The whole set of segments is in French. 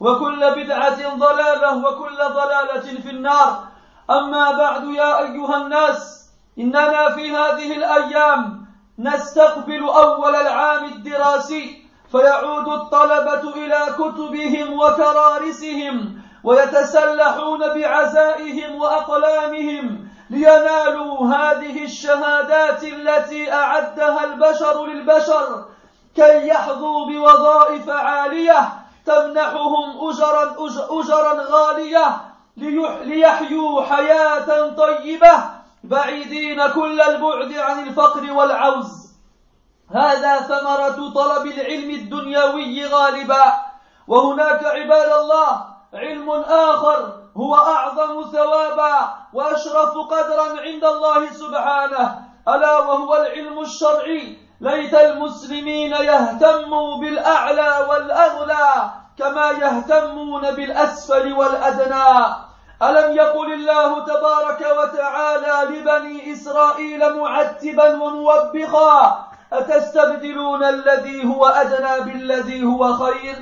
وكل بدعة ضلالة وكل ضلالة في النار. أما بعد يا أيها الناس إننا في هذه الأيام نستقبل أول العام الدراسي فيعود الطلبة إلى كتبهم وكرارسهم ويتسلحون بعزائهم وأقلامهم لينالوا هذه الشهادات التي أعدها البشر للبشر كي يحظوا بوظائف عالية تمنحهم اجرا اجرا غالية ليحيوا حياة طيبة بعيدين كل البعد عن الفقر والعوز. هذا ثمرة طلب العلم الدنيوي غالبا. وهناك عباد الله علم آخر هو أعظم ثوابا وأشرف قدرا عند الله سبحانه. ألا وهو العلم الشرعي. ليت المسلمين يهتموا بالأعلى والأغلى كما يهتمون بالأسفل والأدنى. ألم يقل الله تبارك وتعالى لبني إسرائيل معتبا وموبخا أتستبدلون الذي هو أدنى بالذي هو خير؟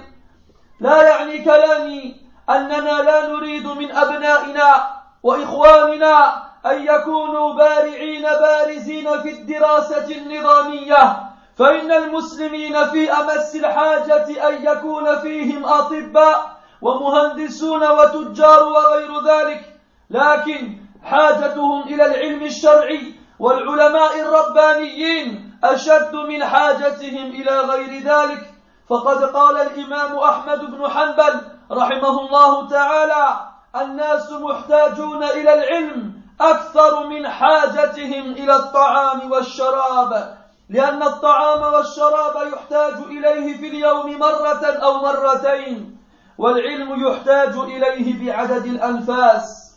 لا يعني كلامي أننا لا نريد من أبنائنا وإخواننا أن يكونوا بارعين بارزين في الدراسة النظامية فإن المسلمين في أمس الحاجة أن يكون فيهم أطباء ومهندسون وتجار وغير ذلك لكن حاجتهم إلى العلم الشرعي والعلماء الربانيين أشد من حاجتهم إلى غير ذلك. فقد قال الإمام أحمد بن حنبل رحمه الله تعالى الناس محتاجون إلى العلم أكثر من حاجتهم إلى الطعام والشراب لأن الطعام والشراب يحتاج إليه في اليوم مرة أو مرتين والعلم يحتاج إليه بعدد الأنفاس.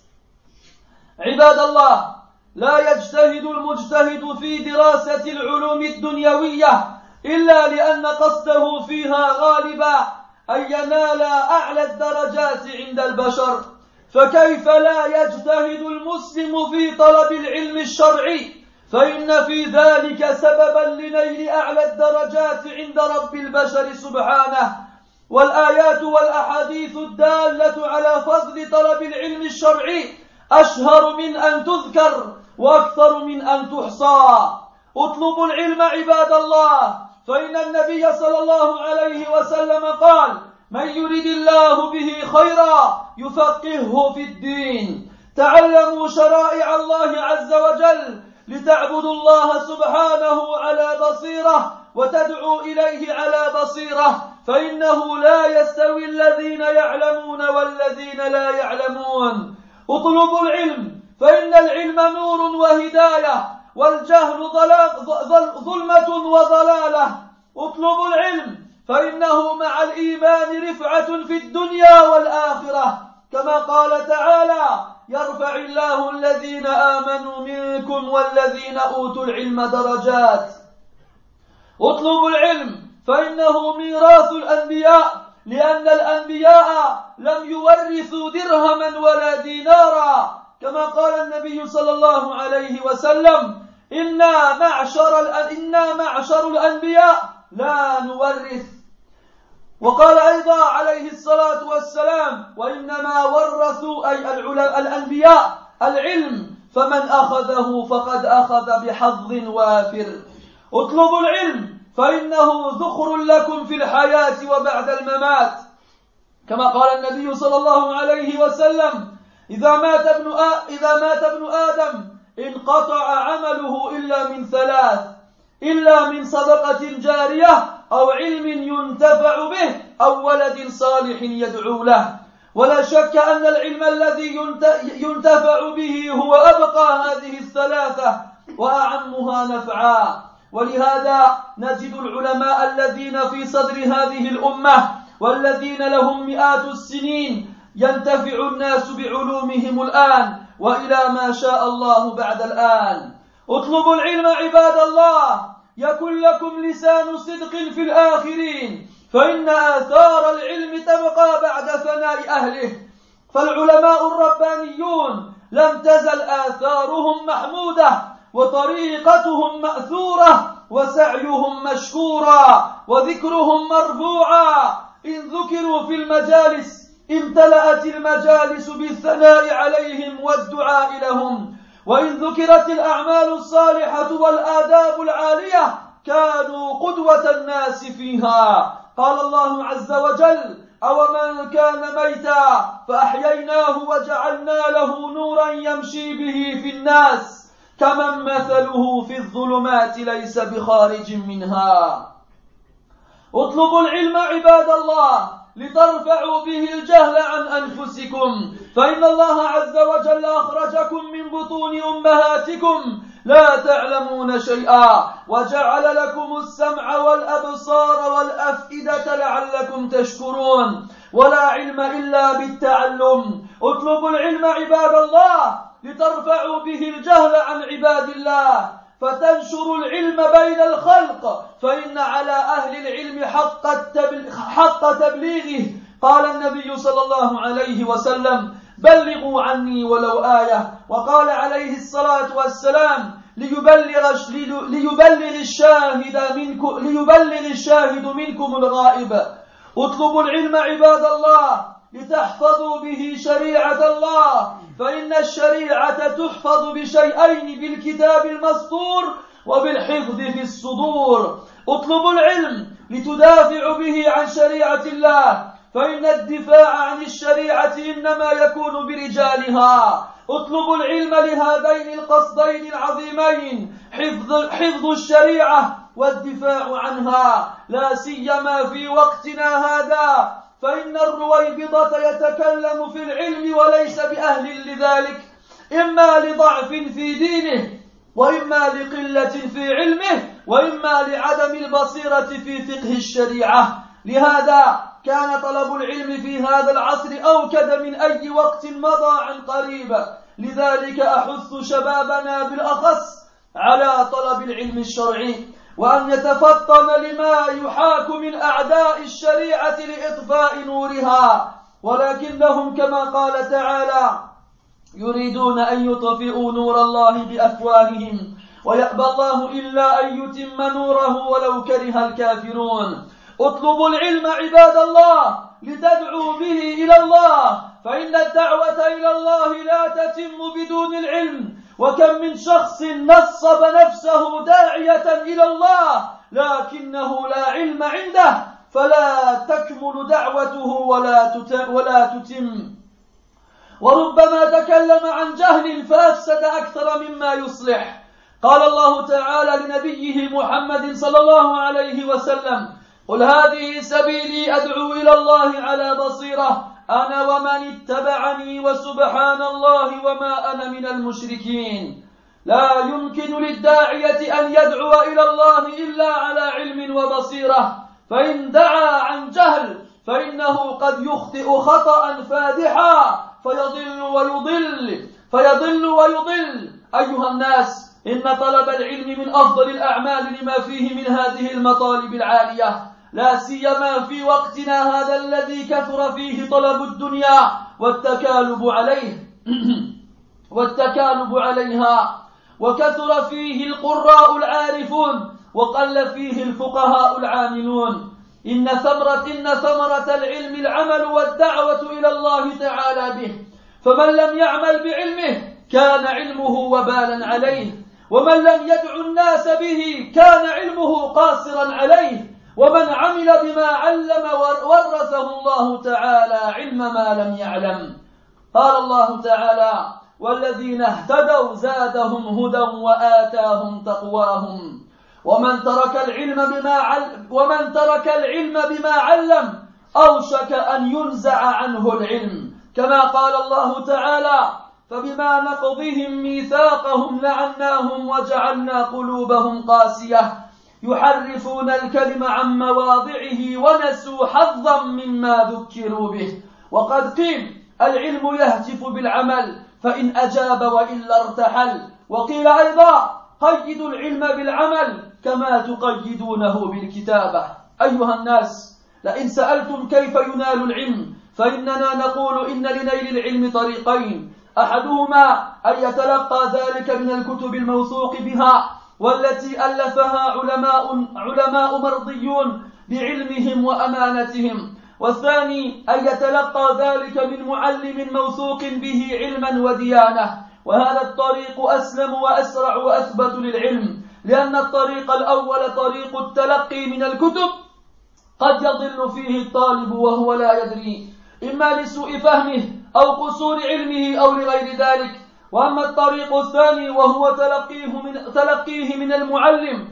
عباد الله لا يجتهد المجتهد في دراسة العلوم الدنيوية إلا لأن قصده فيها غالبا أن ينال أعلى الدرجات عند البشر. فكيف لا يجتهد المسلم في طلب العلم الشرعي؟ فإن في ذلك سببا لنيل أعلى الدرجات عند رب البشر سبحانه. والآيات والأحاديث الدالة على فضل طلب العلم الشرعي أشهر من أن تذكر وأكثر من أن تحصى. اطلبوا العلم عباد الله. فإن النبي صلى الله عليه وسلم قال من يرد الله به خيرا يفقهه في الدين. تعلموا شرائع الله عز وجل لتعبدوا الله سبحانه على بصيرة وتدعوا إليه على بصيرة فإنه لا يستوي الذين يعلمون والذين لا يعلمون. اطلبوا العلم فإن العلم نور وهداية والجهل ظلمة وضلالة. اطلبوا العلم فإنه مع الإيمان رفعة في الدنيا والآخرة. كما قال تعالى يرفع الله الذين آمنوا منكم والذين أوتوا العلم درجات. اطلبوا العلم فإنه ميراث الأنبياء لأن الأنبياء لم يورثوا درهما ولا دينارا. كما قال النبي صلى الله عليه وسلم إنا معشر الأنبياء لا نورث. وقال أيضا عليه الصلاة والسلام وإنما ورثوا أي الأنبياء العلم فمن أخذه فقد أخذ بحظ وافر. اطلبوا العلم فإنه ذخر لكم في الحياة وبعد الممات. كما قال النبي صلى الله عليه وسلم إذا مات ابن إذا مات ابن آدم انقطع عمله إلا من ثلاث. إلا من صدقة جارية أو علم ينتفع به أو ولد صالح يدعو له. ولا شك أن العلم الذي ينتفع به هو أبقى هذه الثلاثة وأعمها نفعا. ولهذا نجد العلماء الذين في صدر هذه الأمة والذين لهم مئات السنين ينتفع الناس بعلومهم الآن وإلى ما شاء الله بعد الآن. اطلبوا العلم عباد الله. يكن لكم لسان صدق في الآخرين فإن آثار العلم تبقى بعد فناء أهله. فالعلماء الربانيون لم تزل آثارهم محمودة وطريقتهم مأثورة وسعيهم مشكورا وذكرهم مرفوعا. إن ذكروا في المجالس امتلأت المجالس بالثناء عليهم والدعاء لهم. وإن ذكرت الأعمال الصالحة والآداب العالية كانوا قدوة الناس فيها. قال الله عز وجل أو من كان ميتا فأحييناه وجعلنا له نورا يمشي به في الناس. كمن مثله في الظلمات ليس بخارج منها. اطلبوا العلم عباد الله لترفعوا به الجهل عن أنفسكم. فإن الله عز وجل أخرجكم من بطون أمهاتكم لا تعلمون شيئا وجعل لكم السمع والأبصار والأفئدة لعلكم تشكرون ولا علم إلا بالتعلم اطلبوا العلم عباد الله لترفعوا به الجهل عن عباد الله فتنشر العلم بين الخلق فإن على أهل العلم حق, حق تبليغه. قال النبي صلى الله عليه وسلم بلغوا عني ولو آية. وقال عليه الصلاة والسلام ليبلغ, ليبلغ الشاهد منكم ليبلغ الشاهد منكم الغائب. اطلبوا العلم عباد الله لتحفظوا به شريعة الله. فإن الشريعة تحفظ بشيئين بالكتاب المسطور وبالحفظ في الصدور. اطلبوا العلم لتدافعوا به عن شريعة الله. فإن الدفاع عن الشريعة إنما يكون برجالها. اطلبوا العلم لهذين القصدين العظيمين. حفظ, حفظ الشريعة والدفاع عنها. لا سيما في وقتنا هذا. فإن الرويبضة يتكلم في العلم وليس بأهل لذلك. إما لضعف في دينه وإما لقلة في علمه وإما لعدم البصيرة في فقه الشريعة. لهذا كان طلب العلم في هذا العصر أوكد من أي وقت مضى عن قريب. لذلك أحث شبابنا بالأخص على طلب العلم الشرعي وأن يتفطن لما يحاك من أعداء الشريعة لإطفاء نورها. ولكنهم كما قال تعالى يريدون أن يطفئوا نور الله بأفواههم ويأبى الله إلا أن يتم نوره ولو كره الكافرون. اطلبوا العلم عباد الله لتدعوا به إلى الله فإن الدعوة إلى الله لا تتم بدون العلم. وكم من شخص نصب نفسه داعية إلى الله لكنه لا علم عنده فلا تكمل دعوته ولا ولا تتم. وربما تكلم عن جهل فأفسد أكثر مما يصلح. قال الله تعالى لنبيه محمد صلى الله عليه وسلم قل هذه سبيلي أدعو إلى الله على بصيرة. أنا ومن اتبعني وسبحان الله وما أنا من المشركين. لا يمكن للداعية أن يدعو إلى الله إلا على علم وبصيرة. فإن دعا عن جهل فإنه قد يخطئ خطأ فادحا. فيضل ويضل فيضل ويضل. أيها الناس إن طلب العلم من أفضل الأعمال لما فيه من هذه المطالب العالية. لا سيما في وقتنا هذا الذي كثر فيه طلب الدنيا والتكالب عليه. والتكالب عليها. وكثر فيه القراء العارفون وقل فيه الفقهاء العاملون. إن ثمرة إن ثمرة العلم العمل والدعوة إلى الله تعالى به. فمن لم يعمل بعلمه كان علمه وبالا عليه. ومن لم يدع الناس به كان علمه قاصرا عليه. ومن عمل بما علم ورثه الله تعالى علم ما لم يعلم. قال الله تعالى والذين اهتدوا زادهم هدى وآتاهم تقواهم. ومن ترك العلم بما علم ومن ترك العلم بما علم أوشك أن ينزع عنه العلم. كما قال الله تعالى فبما نقضهم ميثاقهم لعناهم وجعلنا قلوبهم قاسية. يحرفون الكلم عن مواضعه ونسوا حظا مما ذكروا به. وقد قيل العلم يهتف بالعمل فإن أجاب وإلا ارتحل. وقيل أيضا قيدوا العلم بالعمل كما تقيدونه بالكتابة. أيها الناس لئن سألتم كيف ينال العلم فإننا نقول إن لنيل العلم طريقين. أحدهما أن يتلقى ذلك من الكتب الموثوق بها والتي ألفها علماء علماء مرضيون بعلمهم وأمانتهم. والثاني أن يتلقى ذلك من معلم موثوق به علما وديانة. وهذا الطريق أسلم وأسرع وأثبت للعلم لأن الطريق الأول طريق التلقي من الكتب قد يضل فيه الطالب وهو لا يدري إما لسوء فهمه أو قصور علمه أو لغير ذلك. وأما الطريق الثاني وهو تلقيه من, تلقيه من المعلم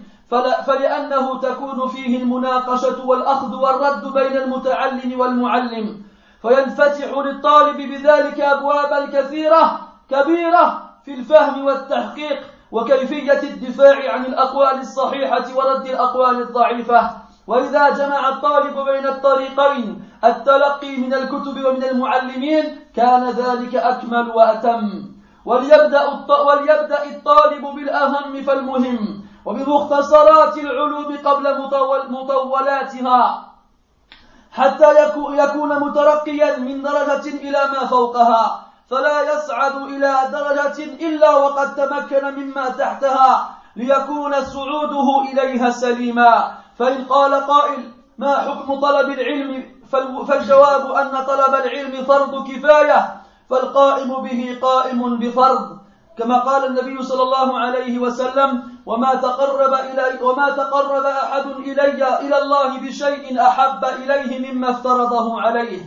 فلأنه تكون فيه المناقشة والأخذ والرد بين المتعلم والمعلم. فينفتح للطالب بذلك أبوابا كثيرة كبيرة في الفهم والتحقيق وكيفية الدفاع عن الأقوال الصحيحة ورد الأقوال الضعيفة. وإذا جمع الطالب بين الطريقين التلقي من الكتب ومن المعلمين كان ذلك أكمل وأتم. وليبدأ وليبدأ الطالب بالأهم فالمهم وبمختصرات العلوم قبل مطولاتها حتى يكون مترقيا من درجة إلى ما فوقها فلا يصعد إلى درجة إلا وقد تمكن مما تحتها ليكون صعوده إليها سليما. فإن قال قائل ما حكم طلب العلم؟ فالجواب أن طلب العلم فرض كفاية فالقائم به قائم بفرض كما قال النبي صلى الله عليه وسلم وما تقرب إلي وما تقرب أحد إلي إلى الله بشيء أحب إليه مما افترضه عليه.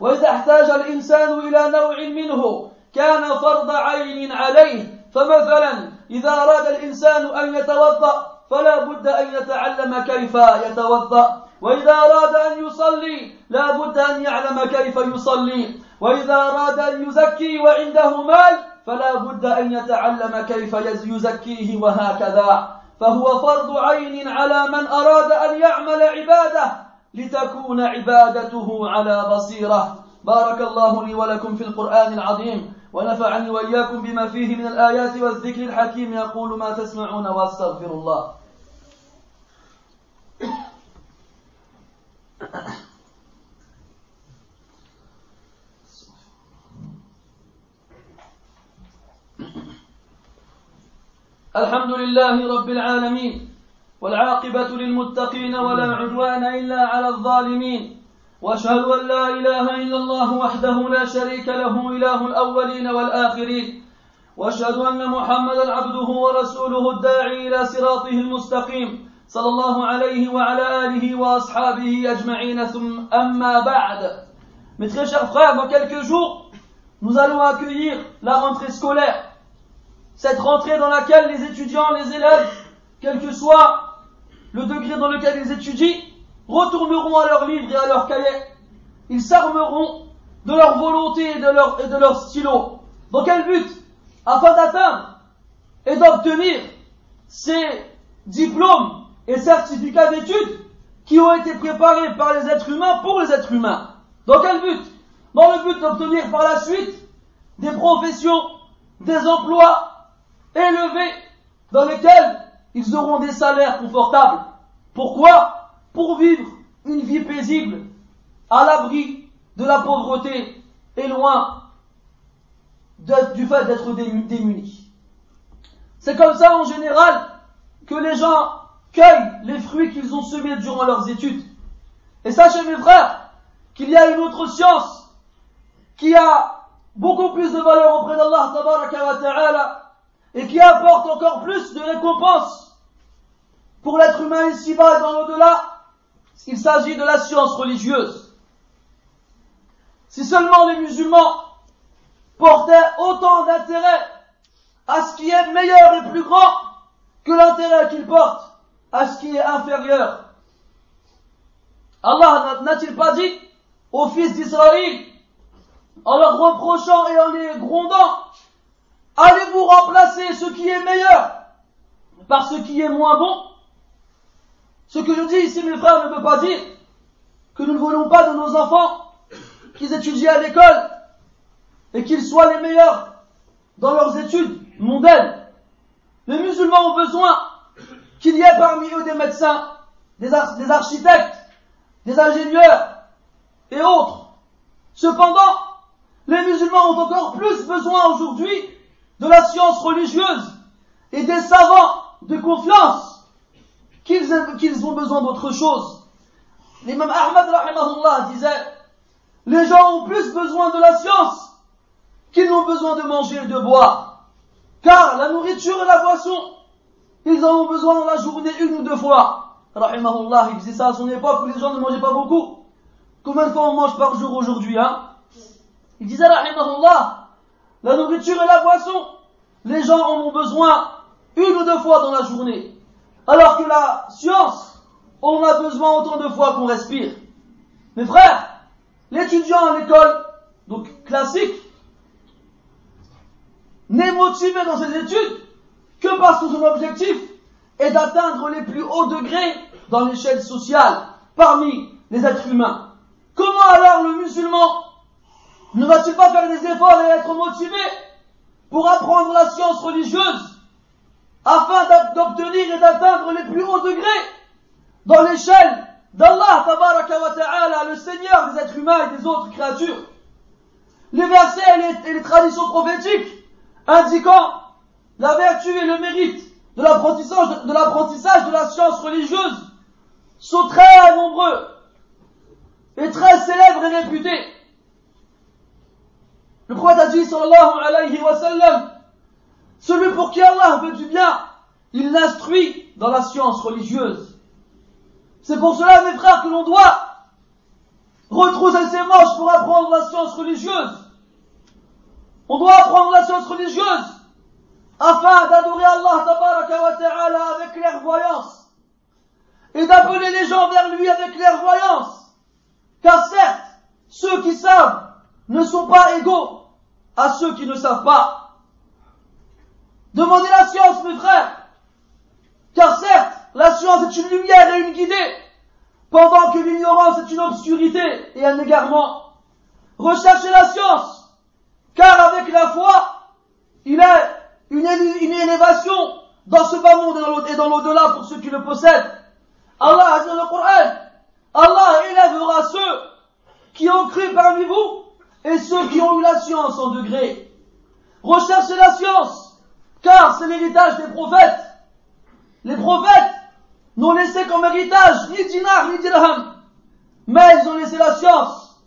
وإذا احتاج الإنسان إلى نوع منه كان فرض عين عليه فمثلا إذا أراد الإنسان أن يتوضأ فلا بد أن يتعلم كيف يتوضأ. وإذا أراد أن يصلي لا بد أن يعلم كيف يصلي. وإذا أراد أن يزكي وعنده مال فلا بد أن يتعلم كيف يزكيه وهكذا. فهو فرض عين على من أراد أن يعمل عبادة لتكون عبادته على بصيرة. بارك الله لي ولكم في القرآن العظيم ونفعني وإياكم بما فيه من الآيات والذكر الحكيم. يقول ما تسمعون وأستغفر الله. الحمد لله رب العالمين والعاقبة للمتقين ولا عدوان إلا على الظالمين وأشهد أن لا إله إلا الله وحده لا شريك له إله الأولين والآخرين وأشهد أن محمدا عبده ورسوله الداعي إلى صراطه المستقيم صلى الله عليه وعلى آله وأصحابه أجمعين ثم أما بعد Mes très chers frères, dans quelques jours, nous allons accueillir la rentrée scolaire. Cette rentrée dans laquelle les étudiants, les élèves, quel que soit le degré dans lequel ils étudient, retourneront à leurs livres et à leurs cahiers. Ils s'armeront de leur volonté et de leur, et de leur stylo. Dans quel but? Afin d'atteindre et d'obtenir ces diplômes et certificats d'études qui ont été préparés par les êtres humains pour les êtres humains. Dans quel but? Dans le but d'obtenir par la suite des professions, des emplois élevés dans lesquels ils auront des salaires confortables. Pourquoi? Pour vivre une vie paisible, à l'abri de la pauvreté et loin du fait d'être démunis. C'est comme ça en général que les gens cueillent les fruits qu'ils ont semés durant leurs études. Et sachez mes frères qu'il y a une autre science qui a beaucoup plus de valeur auprès d'Allah et qui apporte encore plus de récompenses pour l'être humain ici-bas et dans l'au-delà. Il s'agit de la science religieuse. Si seulement les musulmans portaient autant d'intérêt à ce qui est meilleur et plus grand que l'intérêt qu'ils portent à ce qui est inférieur. Allah n'a-t-il pas dit aux fils d'Israël, en leur reprochant et en les grondant, allez-vous remplacer ce qui est meilleur par ce qui est moins bon? Ce que je dis ici, mes frères, ne veut pas dire que nous ne voulons pas de nos enfants qu'ils étudient à l'école et qu'ils soient les meilleurs dans leurs études mondaines. Les musulmans ont besoin qu'il y ait parmi eux des médecins, des, des architectes, des ingénieurs et autres. Cependant, les musulmans ont encore plus besoin aujourd'hui de la science religieuse et des savants de confiance qu'ils ont besoin d'autre chose. L'imam Ahmad disait, les gens ont plus besoin de la science qu'ils n'ont besoin de manger et de boire. Car la nourriture et la boisson, ils en ont besoin dans la journée une ou deux fois. Rahimahullah, il disait ça à son époque où les gens ne mangeaient pas beaucoup. Combien de fois on mange par jour aujourd'hui, hein? Il disait, Rahimahullah, la nourriture et la boisson, les gens en ont besoin une ou deux fois dans la journée. Alors que la science, on a besoin autant de fois qu'on respire. Mes frères, l'étudiant à l'école, donc classique, n'est motivé dans ses études que parce que son objectif est d'atteindre les plus hauts degrés dans l'échelle sociale parmi les êtres humains. Comment alors le musulman ne va-t-il pas faire des efforts et être motivé pour apprendre la science religieuse afin d'obtenir et d'atteindre les plus hauts degrés dans l'échelle d'Allah ta'ala, le Seigneur des êtres humains et des autres créatures? Les versets et les, traditions prophétiques indiquant la vertu et le mérite de l'apprentissage de, la science religieuse sont très nombreux et très célèbre et réputé. Le prophète a dit, sallallahu alayhi wa sallam, celui pour qui Allah veut du bien, il l'instruit dans la science religieuse. C'est pour cela, mes frères, que l'on doit retrousser ses manches pour apprendre la science religieuse. On doit apprendre la science religieuse afin d'adorer Allah wa ta'ala avec clairvoyance et d'appeler les gens vers lui avec clairvoyance car certes, ceux qui savent ne sont pas égaux à ceux qui ne savent pas. Demandez la science, mes frères. Car certes, la science est une lumière et une guidée, pendant que l'ignorance est une obscurité et un égarement. Recherchez la science, car avec la foi, il est une, une élévation dans ce bas monde et dans l'au-delà pour ceux qui le possèdent. Allah a dit dans le Coran, Allah élèvera ceux qui ont cru parmi vous et ceux qui ont eu la science en degré. Recherchez la science, car c'est l'héritage des prophètes. Les prophètes n'ont laissé comme héritage ni dinar ni dirham, mais ils ont laissé la science.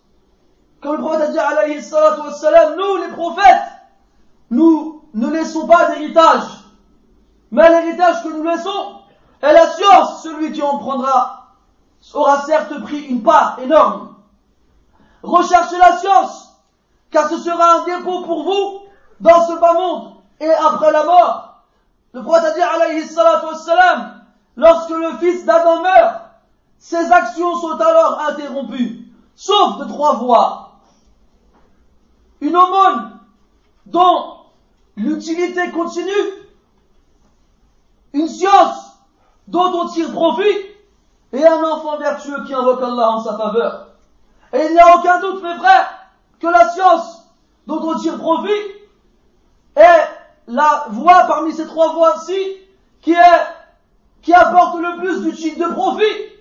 Comme le prophète a dit alayhi wassalam, nous les prophètes, nous ne laissons pas d'héritage, mais l'héritage que nous laissons est la science, celui qui en prendra aura certes pris une part énorme. Recherchez la science, car ce sera un dépôt pour vous dans ce bas monde et après la mort. Le prophète a dit, alayhi salatu lorsque le fils d'Adam meurt, ses actions sont alors interrompues, sauf de trois voies. Une aumône dont l'utilité continue, une science dont on tire profit, et un enfant vertueux qui invoque Allah en sa faveur. Et il n'y a aucun doute, mes frères, que la science dont on tire profit est la voie parmi ces trois voies-ci qui est, qui apporte le plus de profit.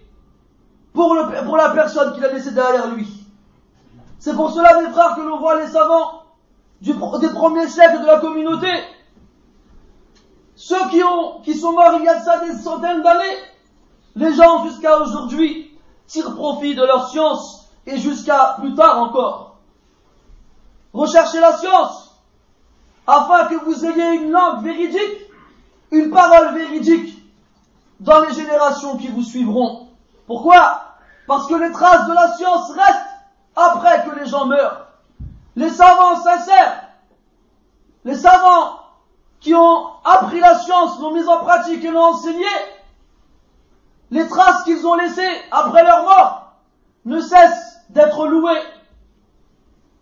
pour, la personne qu'il a laissée derrière lui. C'est pour cela, mes frères, que l'on voit les savants des premiers siècles de la communauté, ceux qui, ont, qui sont morts il y a de ça des centaines d'années, les gens jusqu'à aujourd'hui tirent profit de leur science et jusqu'à plus tard encore. Recherchez la science afin que vous ayez une langue véridique, une parole véridique dans les générations qui vous suivront. Pourquoi? Parce que les traces de la science restent après que les gens meurent. Les savants sincères, les savants qui ont appris la science, l'ont mise en pratique et l'ont enseignée, les traces qu'ils ont laissées après leur mort ne cessent d'être louées.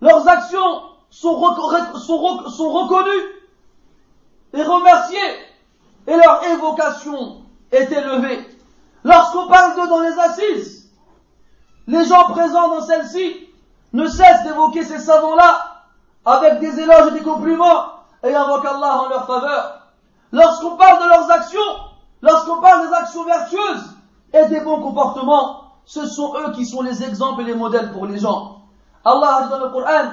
Leurs actions sont, reconnues et remerciées et leur évocation est élevée. Lorsqu'on parle d'eux dans les assises, les gens présents dans celle-ci ne cessent d'évoquer ces savants-là avec des éloges et des compliments et invoquent Allah en leur faveur. Lorsqu'on parle de leurs actions, lorsqu'on parle des actions vertueuses et des bons comportements, ce sont eux qui sont les exemples et les modèles pour les gens. Allah a dit dans le Coran,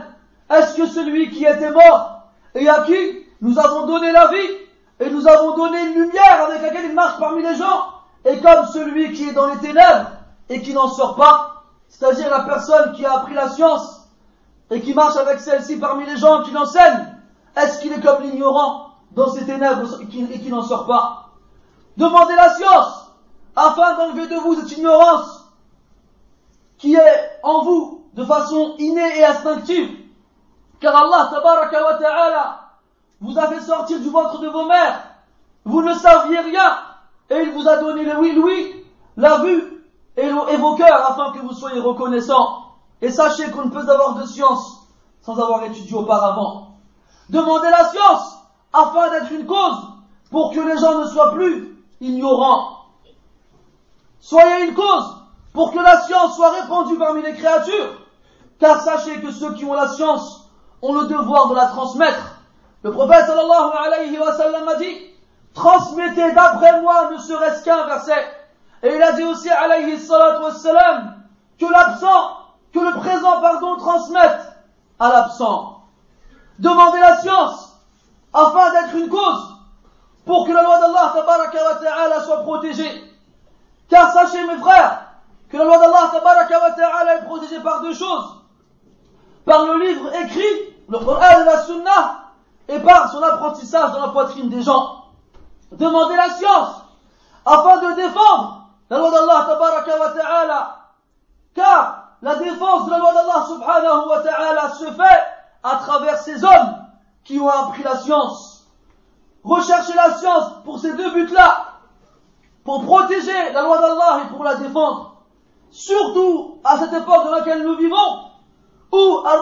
est-ce que celui qui était mort et à qui nous avons donné la vie et nous avons donné une lumière avec laquelle il marche parmi les gens est comme celui qui est dans les ténèbres et qui n'en sort pas, c'est-à-dire la personne qui a appris la science et qui marche avec celle-ci parmi les gens qui l'enseignent, est-ce qu'il est comme l'ignorant dans ces ténèbres et qui, n'en sort pas? Demandez la science afin d'enlever de vous cette ignorance qui est en vous de façon innée et instinctive. Car Allah tabaraka wa ta'ala vous a fait sortir du ventre de vos mères. Vous ne saviez rien et il vous a donné le oui, oui, la vue et, et vos cœurs afin que vous soyez reconnaissants. Et sachez qu'on ne peut avoir de science sans avoir étudié auparavant. Demandez la science afin d'être une cause pour que les gens ne soient plus ignorants. Soyez une cause pour que la science soit répandue parmi les créatures, car sachez que ceux qui ont la science ont le devoir de la transmettre. Le prophète sallallahu alayhi wa sallam a dit, transmettez d'après moi ne serait-ce qu'un verset. Et il a dit aussi alayhi salatu wa que l'absent, que le présent, pardon, transmette à l'absent. Demandez la science afin d'être une cause pour que la loi d'Allah soit protégée. Car sachez mes frères que la loi d'Allah est protégée par deux choses. Par le livre écrit, le Coran et la Sunna, et par son apprentissage dans la poitrine des gens. Demandez la science afin de défendre la loi d'Allah. Car la défense de la loi d'Allah subhanahu wa ta'ala se fait à travers ces hommes qui ont appris la science. Rechercher la science pour ces deux buts-là, pour protéger la loi d'Allah et pour la défendre. Surtout à cette époque dans laquelle nous vivons, où al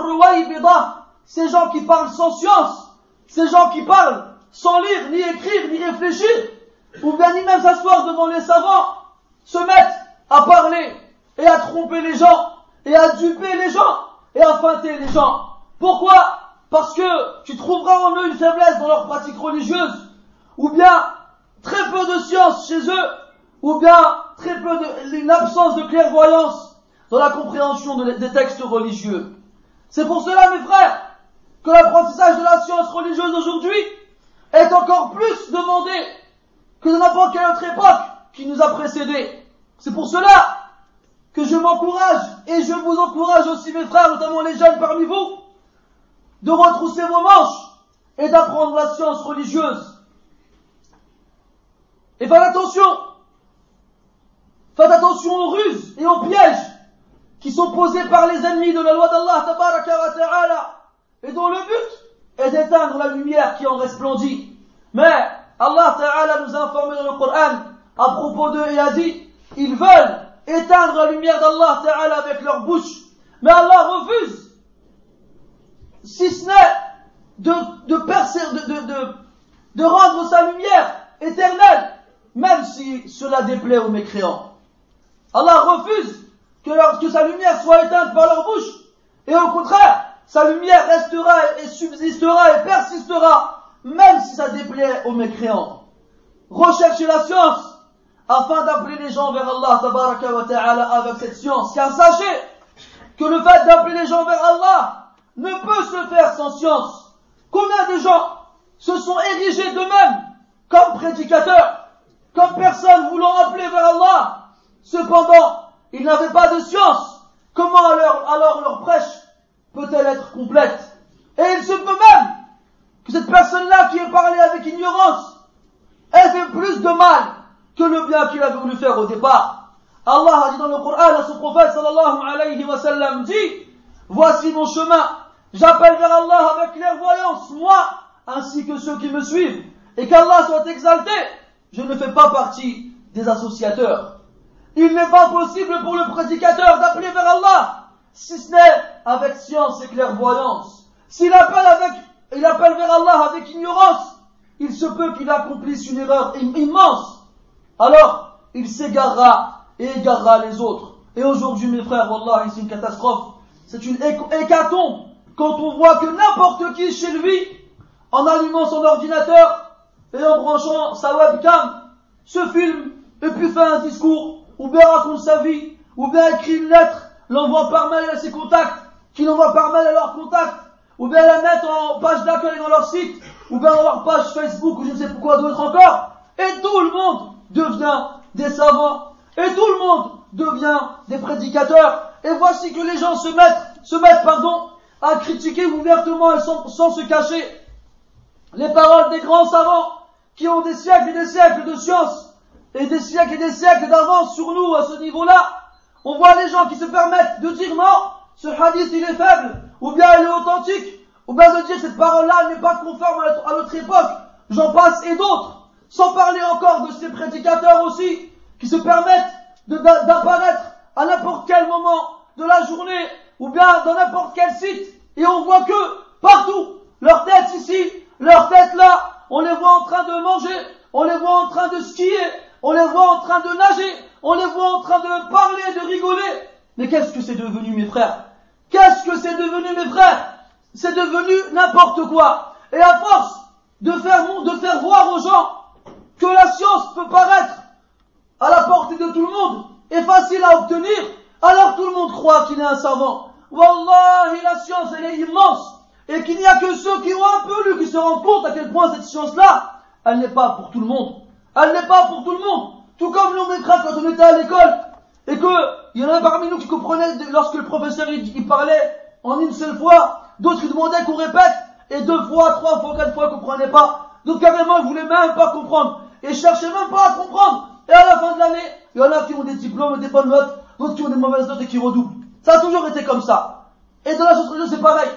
ces gens qui parlent sans science, ces gens qui parlent sans lire, ni écrire, ni réfléchir, ou bien ni même s'asseoir devant les savants, se mettent à parler et à tromper les gens, et à duper les gens, et à feinter les gens. Pourquoi? Parce que tu trouveras en eux une faiblesse dans leur pratique religieuse, ou bien très peu de science chez eux, ou bien très peu de, une absence de clairvoyance dans la compréhension des textes religieux. C'est pour cela, mes frères, que l'apprentissage de la science religieuse aujourd'hui est encore plus demandé que dans n'importe quelle autre époque qui nous a précédés. C'est pour cela que je m'encourage et je vous encourage aussi mes frères, notamment les jeunes parmi vous, de retrousser vos manches et d'apprendre la science religieuse. Et faites attention, faites attention aux ruses et aux pièges qui sont posés par les ennemis de la loi d'Allah ta'ala et dont le but est d'éteindre la lumière qui en resplendit. Mais Allah ta'ala nous a informé dans le Coran à propos d'eux et a dit, ils veulent éteindre la lumière d'Allah ta'ala avec leur bouche. Mais Allah refuse si ce n'est de, de, de, de, de, rendre sa lumière éternelle, même si cela déplaît aux mécréants. Allah refuse que, sa lumière soit éteinte par leur bouche, et au contraire, sa lumière restera et subsistera et persistera, même si ça déplaît aux mécréants. Recherchez la science, afin d'appeler les gens vers Allah wa ta'ala avec cette science. Car sachez que le fait d'appeler les gens vers Allah ne peut se faire sans science. Combien de gens se sont érigés d'eux-mêmes comme prédicateurs, comme personnes voulant appeler vers Allah. Cependant, ils n'avaient pas de science. Comment alors, leur prêche peut-elle être complète? Et il se peut même que cette personne-là qui est parlée avec ignorance ait fait plus de mal que le bien qu'il avait voulu faire au départ. Allah a dit dans le Coran à son prophète sallallahu alayhi wa dit Voici mon chemin, j'appelle vers Allah avec clairvoyance, moi, ainsi que ceux qui me suivent, et qu'Allah soit exalté. Je ne fais pas partie des associateurs. Il n'est pas possible pour le prédicateur d'appeler vers Allah, si ce n'est avec science et clairvoyance. S'il appelle avec, il appelle vers Allah avec ignorance, il se peut qu'il accomplisse une erreur immense. Alors, il s'égarera et égarera les autres. Et aujourd'hui, mes frères, Wallah, c'est une catastrophe. C'est une hécatombe quand on voit que n'importe qui chez lui, en allumant son ordinateur et en branchant sa webcam, se filme et puis fait un discours, ou bien raconte sa vie, ou bien écrit une lettre, l'envoie par mail à ses contacts, qui l'envoie par mail à leurs contacts, ou bien la mettre en page d'accueil dans leur site, ou bien dans leur page Facebook, ou je ne sais pourquoi d'autre encore, et tout le monde devient des savants, et tout le monde devient des prédicateurs, et voici que les gens se mettent, se mettent, pardon, à critiquer ouvertement et sans, sans se cacher les paroles des grands savants qui ont des siècles et des siècles de science et des siècles et des siècles d'avance sur nous à ce niveau-là. On voit les gens qui se permettent de dire non, ce hadith il est faible, ou bien il est authentique, ou bien de dire cette parole-là n'est pas conforme à notre époque. J'en passe et d'autres. Sans parler encore de ces prédicateurs aussi, qui se permettent d'apparaître à n'importe quel moment de la journée, ou bien dans n'importe quel site, et on voit que partout, leur tête ici, leur tête là, on les voit en train de manger, on les voit en train de skier, on les voit en de nager, on les voit en train de parler, de rigoler. Mais qu'est-ce que c'est devenu mes frères? Qu'est-ce que c'est devenu mes frères? C'est devenu n'importe quoi. Et à force de faire, de faire voir aux gens que la science peut paraître à la portée de tout le monde et facile à obtenir, alors tout le monde croit qu'il est un savant. Wallahi, la science, elle est immense et qu'il n'y a que ceux qui ont un peu lu qui se rendent compte à quel point cette science-là, elle n'est pas pour tout le monde. Elle n'est pas pour tout le monde. Tout comme nous, mes quand on était à l'école, et que il y en a parmi nous qui comprenaient lorsque le professeur il, parlait en une seule fois, d'autres qui demandaient qu'on répète, et deux fois, trois fois, quatre fois, ne comprenaient pas. D'autres carrément, ils voulaient même pas comprendre, et cherchaient même pas à comprendre. Et à la fin de l'année, il y en a qui ont des diplômes et des bonnes notes, d'autres qui ont des mauvaises notes et qui redoublent. Ça a toujours été comme ça. Et dans la société, c'est pareil.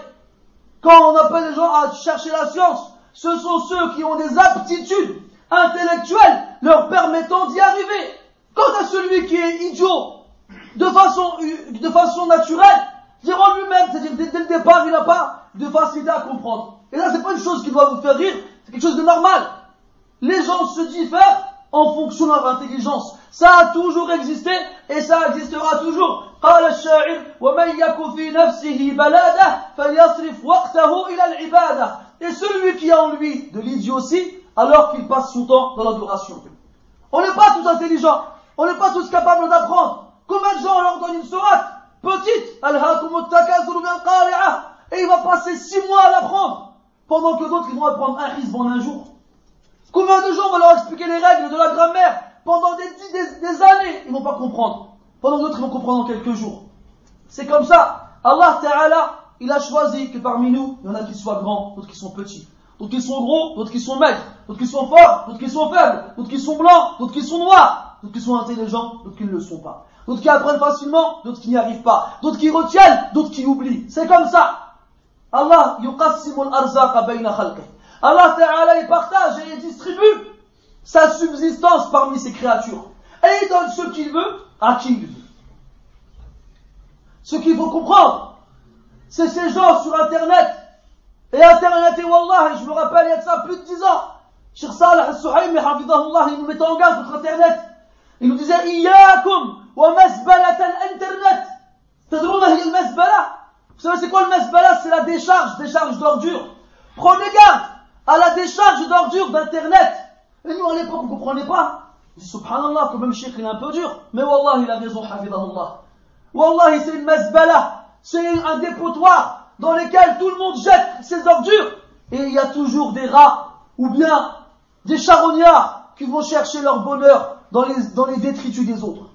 Quand on appelle les gens à chercher la science, ce sont ceux qui ont des aptitudes intellectuelles leur permettant d'y arriver. Quant à celui qui est idiot, de façon, de façon naturelle, diront lui-même, c'est-à-dire dès, le départ, il n'a pas de facilité à comprendre. Et là, c'est pas une chose qui doit vous faire rire, c'est quelque chose de normal. Les gens se diffèrent en fonction de leur intelligence. Ça a toujours existé et ça existera toujours. قال الشاعر ومن يك في نفسه بلادة فليصرف وقته إلى العبادة et celui qui a en lui de l'idiotie alors qu'il passe son temps dans l'adoration. On n'est pas tous intelligents, on n'est pas tous capables d'apprendre. Combien de gens leur donne une sourate petite, et il va passer six mois à l'apprendre, pendant que d'autres ils vont apprendre un risque en un jour. Combien de gens on va leur expliquer les règles de la grammaire pendant des, années, ils vont pas comprendre. Pendant d'autres, ils vont comprendre en quelques jours. C'est comme ça. Allah Ta'ala, il a choisi que parmi nous, il y en a qui soient grands, d'autres qui sont petits. D'autres qui sont gros, d'autres qui sont maigres. D'autres qui sont forts, d'autres qui sont faibles. D'autres qui sont blancs, d'autres qui sont noirs. D'autres qui sont intelligents, d'autres qui ne le sont pas. D'autres qui apprennent facilement, d'autres qui n'y arrivent pas. D'autres qui retiennent, d'autres qui oublient. C'est comme ça. Allah. Allah Ta'ala, il partage et il distribue sa subsistance parmi ses créatures. Et il donne ce qu'il veut à qui il veut. Ce qu'il faut comprendre, c'est ces gens sur Internet. Et Internet, et Wallah, je me rappelle, il y a de ça plus de 10 ans. Cheikh Salah al-Suhaimi, il nous mettait en garde contre Internet. Il nous disait, Iyakum wa masbalat al-Internet. Vous savez, c'est quoi le masbala? C'est la décharge, décharge d'ordures. Prenez garde à la décharge d'ordures d'Internet. Et nous, à l'époque, on comprenait pas. Je dis subhanallah, quand même Sheikh il est un peu dur. Mais wallah, il a raison, hafidahullah. Wallah, c'est une masbala. C'est un dépotoir dans lequel tout le monde jette ses ordures. Et il y a toujours des rats ou bien des charognards qui vont chercher leur bonheur dans les, détritus des autres.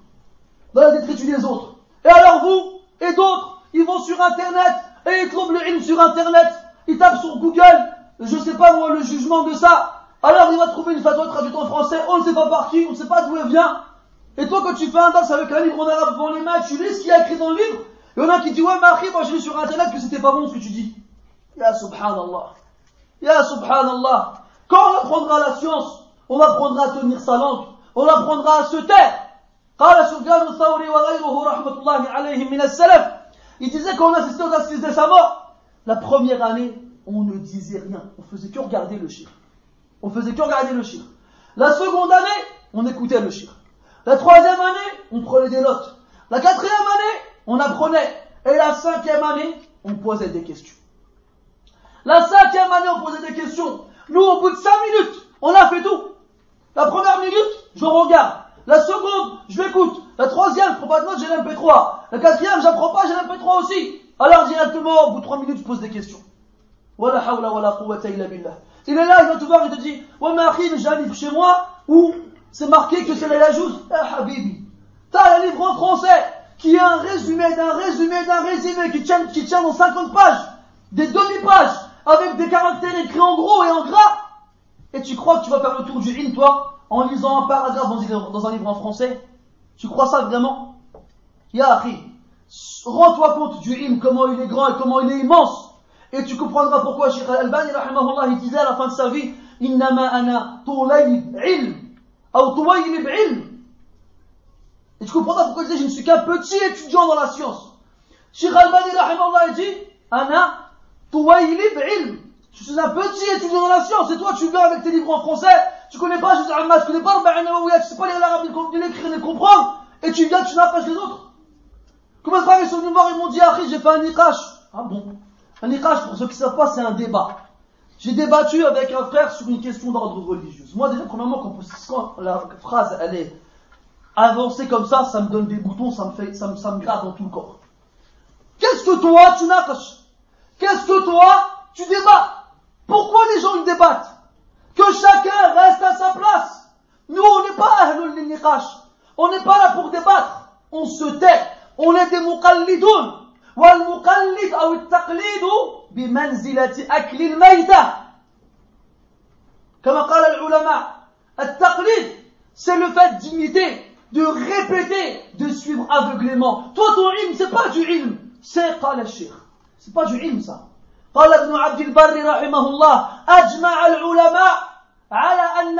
Dans les détritus des autres. Et alors vous et d'autres, ils vont sur Internet et ils trouvent le ilm sur Internet. Ils tapent sur Google, je sais pas moi, le jugement de ça. Alors il va trouver une fatwa traduite en français, on ne sait pas par qui, on ne sait pas d'où elle vient. Et toi, quand tu fais un dars avec un livre en arabe devant les mains, tu lis ce qu'il y a écrit dans le livre. Il y en a qui disent, ouais, mais moi j'ai lu sur Internet que c'était pas bon ce que tu dis. Ya subhanallah. Ya subhanallah. Quand on apprendra la science, on apprendra à tenir sa langue, on apprendra à se taire. Il disait qu'on assistait aux assises de sa mort. La première année, on ne disait rien. On faisait que regarder le chiffre. On faisait que regarder le chiffre. La seconde année, on écoutait le chiffre. La troisième année, on prenait des notes. La quatrième année, on apprenait. Et la cinquième année, on posait des questions. La cinquième année, on posait des questions. Nous, au bout de cinq minutes, on a fait tout. La première minute, je regarde. La seconde, je l'écoute. La troisième, je prends pas de notes, j'ai l'MP3. La quatrième, j'apprends pas, j'ai l'MP3 aussi. Alors directement, au bout de trois minutes, je pose des questions. Wala hawla. Il est là, il va te voir, il te dit, ouais mais Achim, j'ai un livre chez moi où c'est marqué que c'est la Yajouz. Eh Habibi, t'as un livre en français qui est un résumé d'un résumé d'un résumé qui tient, qui tient dans 50 pages, des demi-pages, avec des caractères écrits en gros et en gras. Et tu crois que tu vas faire le tour du in, toi, en lisant un paragraphe dans un livre en français? Tu crois ça vraiment? Ya Achim, rends-toi compte du in, comment il est grand et comment il est immense. Et tu comprendras pourquoi Sheikh Al-Albani, il disait à la fin de sa vie, tuwaylib ilm. Et tu comprendras pourquoi il disait, je ne suis qu'un petit étudiant dans la science. Sheikh Al-Albani, rahimahullah, il dit, ana tuwaylib ilm. Je suis un petit étudiant dans la science, et toi tu viens avec tes livres en français, tu connais pas Jésus Ahmad, tu connais pas Rabbi tu sais pas lire l'arabe, ni l'écrire, ni comprendre, et tu viens, tu n'approches les autres. De fois ils sont venus voir, ils m'ont dit, ah, j'ai fait un niqash. Ah bon? Un niqash, pour ceux qui ne savent pas, c'est un débat. J'ai débattu avec un frère sur une question d'ordre religieux. Moi, déjà, premièrement, quand la phrase, elle est avancée comme ça, ça me donne des boutons, ça me fait, ça me, ça me gratte dans tout le corps. Qu'est-ce que toi, tu naqash Qu'est-ce que toi, tu débats Pourquoi les gens, ils débattent Que chacun reste à sa place. Nous, on n'est pas ahlul niqash. On n'est pas là pour débattre. On se tait. On est des muqallidoun. والمقلد أو التقليد بمنزلة أكل الميتة كما قال العلماء التقليد c'est le fait d'imiter de répéter de suivre aveuglément toi ton ilm c'est pas du ilm c'est قال الشيخ c'est pas du ilm ça قال ابن عبد البر رحمه الله أجمع العلماء على أن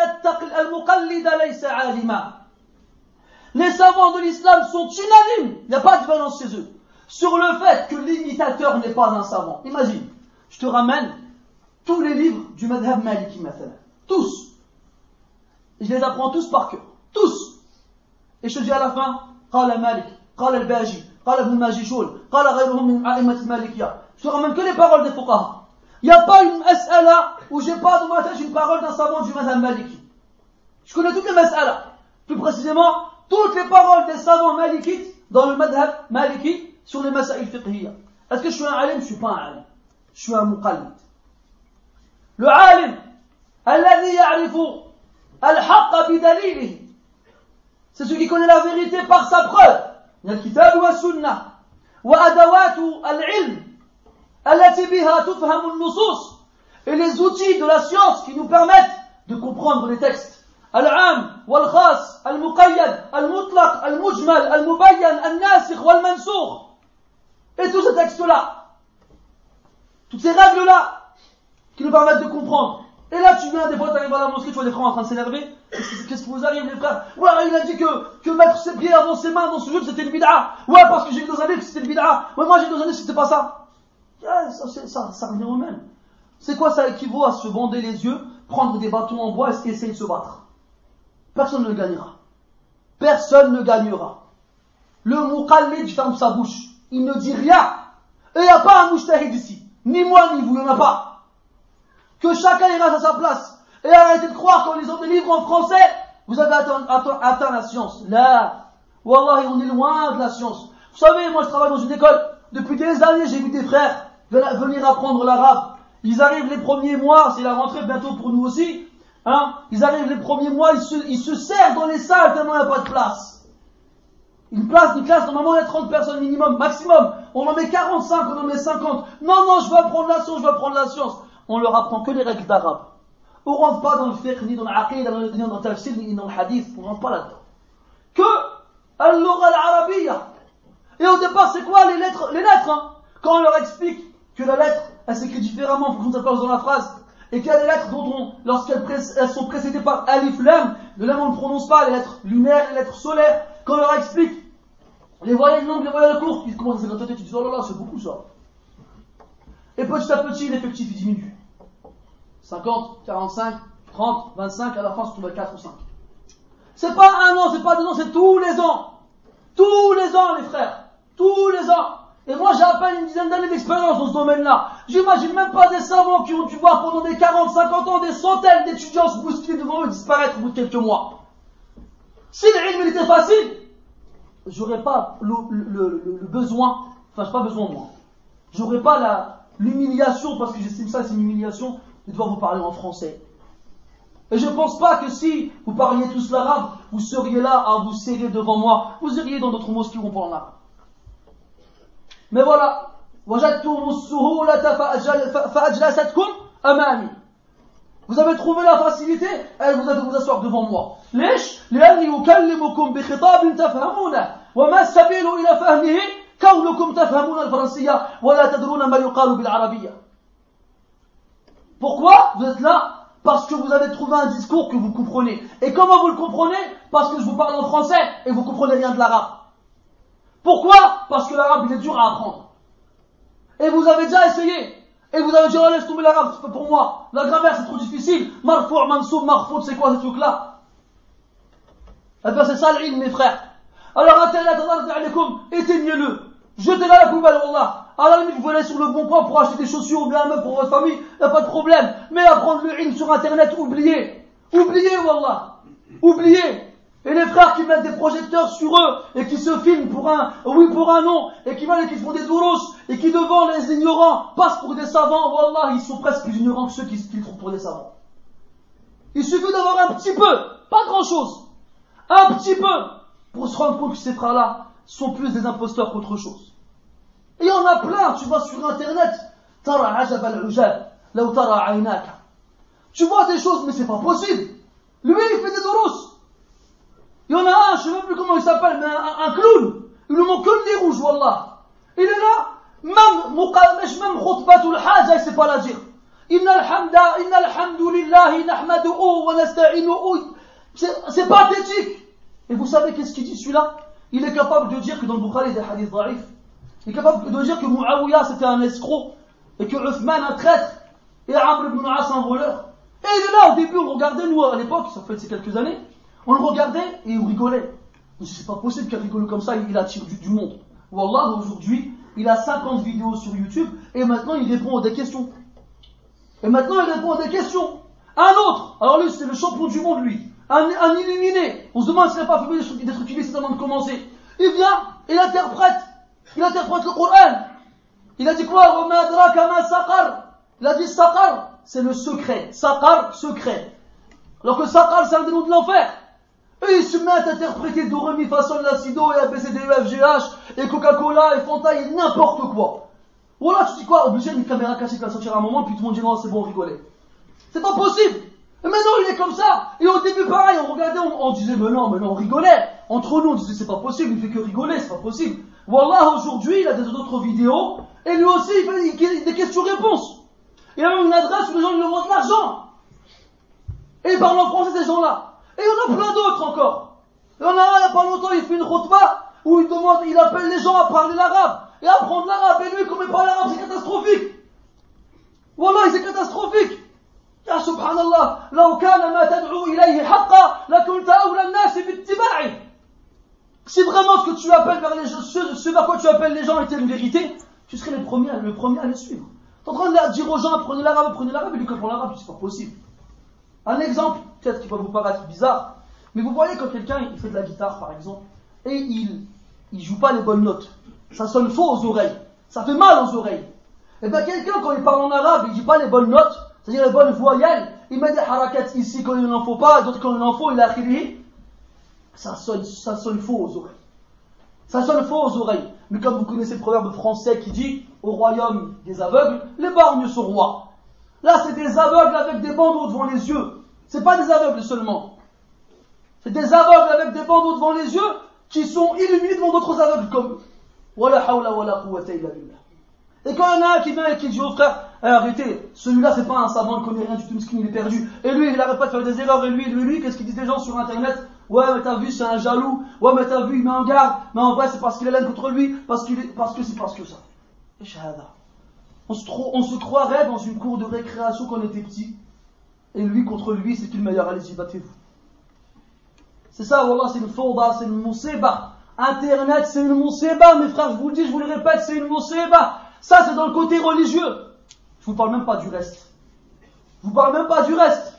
المقلد ليس عالما les savants de l'islam sont unanimes il n'y a pas de différence chez eux sur le fait que l'imitateur n'est pas un savant. Imagine, je te ramène tous les livres du Madhab Maliki maintenant. Tous. Et je les apprends tous par cœur. Tous. Et je te dis à la fin, قال مالك قال الباجي قال ابن ماجشون قال غيرهم من أئمة المالكية je te ramène que les paroles des fuqaha il n'y a pas une mas'ala où j'ai pas dans ma tête une parole d'un savant du madhab maliki je connais toutes les mas'ala plus précisément toutes les paroles des savants malikites dans le madhab maliki sur les masaïl fiqhiyya. Est-ce que je suis un alim Je ne suis pas un alim. Je suis un muqallid. Le alim, الذي يعرف الحق بدليله c'est celui qui connaît la vérité par sa preuve من الكتاب والسنة وأدوات العلم التي بها تفهم النصوص et les outils de la science qui nous permettent de comprendre les textes العام والخاص المقيد المطلق المجمل المبين الناسخ والمنسوخ Et tous ces textes-là, toutes ces règles-là, qui nous permettent de comprendre. Et là, tu viens, des fois, tu arrives à la mosquée, tu vois des frères en train de s'énerver. Qu'est-ce qui vous arrive, les frères? Ouais, il a dit que, que mettre ses pieds avant ses mains dans ce jeu, c'était le bid'a. Ouais, parce que j'ai vu dans un livre que c'était le bid'a. Ouais, moi, j'ai dans livre que c'était pas ça. Yeah, ça, ça, ça revient au même. C'est quoi ça équivaut à se bander les yeux, prendre des bâtons en bois et essayer de se battre? Personne ne gagnera. Personne ne gagnera. Le muqallid ferme sa bouche il ne dit rien. Et il n'y a pas un mouchtahid ici. Ni moi, ni vous, il n'y en a pas. Que chacun ira à sa place. Et arrêtez de croire qu'en lisant des livres en français, vous avez atteint, la science. Là, Wallah, on est loin de la science. Vous savez, moi je travaille dans une école. Depuis des années, j'ai vu des frères venir apprendre l'arabe. Ils arrivent les premiers mois, c'est la rentrée bientôt pour nous aussi. Hein ils arrivent les premiers mois, ils se, ils se serrent dans les salles tellement il n'y a pas de place. Une place, une classe, normalement il y a 30 personnes minimum, maximum. On en met 45, on en met 50. Non, non, je veux apprendre la science, je veux apprendre la science. On leur apprend que les règles d'arabe. On rentre pas dans le fiqh, ni dans l'aqid, ni dans le tafsir, ni dans le hadith. On rentre pas là-dedans. Que al-lugha al-arabiyya. Et au départ, c'est quoi les lettres Les lettres, hein? Quand on leur explique que la lettre, elle s'écrit différemment pour qu'on ça dans la phrase, et qu'il y a des lettres dont on, lorsqu'elles sont précédées par alif lam, le lam on ne prononce pas, les lettres lunaires, les lettres solaires, quand on leur explique les voyelles longues, les voyelles courtes, ils commencent à se tu dis oh là là, c'est beaucoup ça. Et petit à petit, l'effectif diminue. 50, 45, 30, 25, à la fin, se trouve à 4 ou 5. C'est pas un an, c'est pas deux ans, c'est tous les ans. Tous les ans, les frères. Tous les ans. Et moi, j'ai à peine une dizaine d'années d'expérience dans ce domaine-là. J'imagine même pas des savants qui ont dû voir pendant des 40, 50 ans des centaines d'étudiants se bousculer devant eux disparaître au bout de quelques mois. Si l'ilm était facile, j'aurais pas le, le, besoin, enfin, j'ai pas besoin moi. J'aurais pas l'humiliation, parce que j'estime ça c'est une humiliation, de devoir vous parler en français. Et je ne pense pas que si vous parliez tous l'arabe, vous seriez là à vous serrer devant moi. Vous iriez dans d'autres mosquées où on parle en arabe. Mais voilà. Vous avez trouvé la facilité, et vous allez vous asseoir devant moi. ليش؟ لأني أكلمكم بخطاب تفهمونه وما السبيل إلى فهمه كونكم تفهمون الفرنسية ولا تدرون ما يقال بالعربية. pourquoi vous êtes là Parce que vous avez trouvé un discours que vous comprenez. Et comment vous le comprenez Parce que je vous parle en français et vous comprenez rien de l'arabe. Pourquoi Parce que l'arabe, il est dur à apprendre. Et vous avez déjà essayé. Et vous avez dit, oh, laisse tomber l'arabe, c'est pas pour moi. La grammaire, c'est trop difficile. Marfou', mansoub, marfout, c'est quoi ce truc-là Eh bien, c'est ça l'ilm, mes frères. Alors, Internet, éteignez-le. Jetez-le à la poubelle, Allah. À la limite, vous allez sur le bon point pour acheter des chaussures ou bien un pour votre famille, y a pas de problème. Mais apprendre le ilm sur Internet, oubliez. Oubliez, Wallah. Oubliez. Et les frères qui mettent des projecteurs sur eux et qui se filment pour un oui pour un non et qui vont et qui font des douros et qui devant les ignorants passent pour des savants, Wallah, ils sont presque plus ignorants que ceux qui, qui trouvent pour des savants. Il suffit d'avoir un petit peu, pas grand chose, un petit peu pour se rendre compte que ces frères-là sont plus des imposteurs qu'autre chose. Et il y en a plein, tu vois sur internet, tu vois des choses, mais c'est pas possible. Lui, il fait des douros. Il y en a un, je ne sais même plus comment il s'appelle, mais un, clown. Il lui manque que le nez rouge, Wallah. Il est là, même, même khutbatul hajj, il sait pas la dire. Inna alhamda, inna alhamdulillahi, wa. C'est pathétique. Et vous savez qu'est-ce qu'il dit celui-là? Il est capable de dire que dans le Bukhari, il y a des hadiths est capable de dire que Muawiyah c'était un escroc. Et que Uthman un traître. Et Amr ibn As un voleur. Et il est là, au début, on regardait, nous, à l'époque, ça fait ces quelques années. On le regardait et on rigolait. C'est pas possible qu'il rigole comme ça, il attire du, du monde. Wallah, aujourd'hui, il a 50 vidéos sur YouTube et maintenant il répond à des questions. Et maintenant il répond à des questions. Un autre, alors lui c'est le champion du monde lui, un, illuminé. On se demande s'il n'a pas fait d'être utilisé avant de commencer. Il vient, il interprète, il interprète le Coran. Il a dit quoi? Il a dit Saqar, c'est le secret. Saqar, secret. Alors que Saqar, c'est un des noms de l'enfer. Et ils se mettent à interpréter Doremi, Façon, Lacido, et ABCD, FGH, et Coca-Cola, et Fanta, et n'importe quoi. Voilà, tu dis quoi? Obligé d'une caméra cachée qui va sortir à un moment, puis tout le monde dit non, c'est bon, rigoler. C'est pas possible. Et maintenant, il est comme ça. Et au début, pareil, on regardait, on, disait, mais non, mais non, on rigolait. Entre nous, on disait, c'est pas possible, il fait que rigoler, c'est pas possible. Voilà, aujourd'hui, il a des autres vidéos, et lui aussi, il fait des questions-réponses. Il a même une adresse où les gens lui demandent de l'argent. Et il parle en français, ces gens-là. Et il y en a plein d'autres encore. Il y en a un, il n'y a pas longtemps, il fait une khutbah où il demande, il appelle les gens à parler l'arabe et à apprendre l'arabe. Et lui, comme il parle l'arabe, c'est catastrophique. Voilà, c'est catastrophique. Ya subhanallah, لو كان ما تدعو إليه حقا لكنت أولى الناس باتباعه. si vraiment ce que tu appelles vers les gens, ce, ce quoi tu appelles les gens était une vérité, tu serais le premier, le premier à le suivre. Tu es en train de dire aux gens, apprenez l'arabe, apprenez l'arabe, et lui comprend l'arabe, c'est pas possible. Un exemple, peut-être qui va vous paraître bizarre, Mais vous voyez quand quelqu'un il fait de la guitare par exemple, et il il joue pas les bonnes notes, ça sonne faux aux oreilles, ça fait mal aux oreilles. Et eh bien quelqu'un quand il parle en arabe, il dit pas les bonnes notes, c'est-à-dire les bonnes voyelles, il met des harakats ici quand il n'en faut pas, d'autres quand il en faut, il a ça sonne, ça sonne faux aux oreilles. Ça sonne faux aux oreilles. Mais comme vous connaissez le proverbe français qui dit au royaume des aveugles, les borgnes sont rois. Là, c'est des aveugles avec des bandeaux devant les yeux. C'est pas des aveugles seulement. C'est des aveugles avec des bandeaux devant les yeux qui sont illuminés devant d'autres aveugles comme eux. Et quand il y en a un qui vient et qui dit au frère, eh, arrêtez, celui-là c'est pas un savant, il connaît rien du tout, il est perdu. Et lui, il n'arrête pas de faire des erreurs, et lui, lui, lui, qu'est-ce qu'ils disent les gens sur internet? Ouais, mais t'as vu, c'est un jaloux. Ouais, mais t'as vu, il met en garde. Mais en vrai, c'est parce qu'il est là contre lui, parce, qu'il parce que c'est parce que ça. Et. On se, on se croirait dans une cour de récréation quand on était petit. Et lui contre lui, c'est qui le meilleur Allez-y, battez-vous. C'est ça, Wallah, c'est une fauda, c'est une mousseba. Internet, c'est une mousseba, mes frères, je vous le dis, je vous le répète, c'est une mousseba. Ça, c'est dans le côté religieux. Je vous parle même pas du reste. Je vous parle même pas du reste.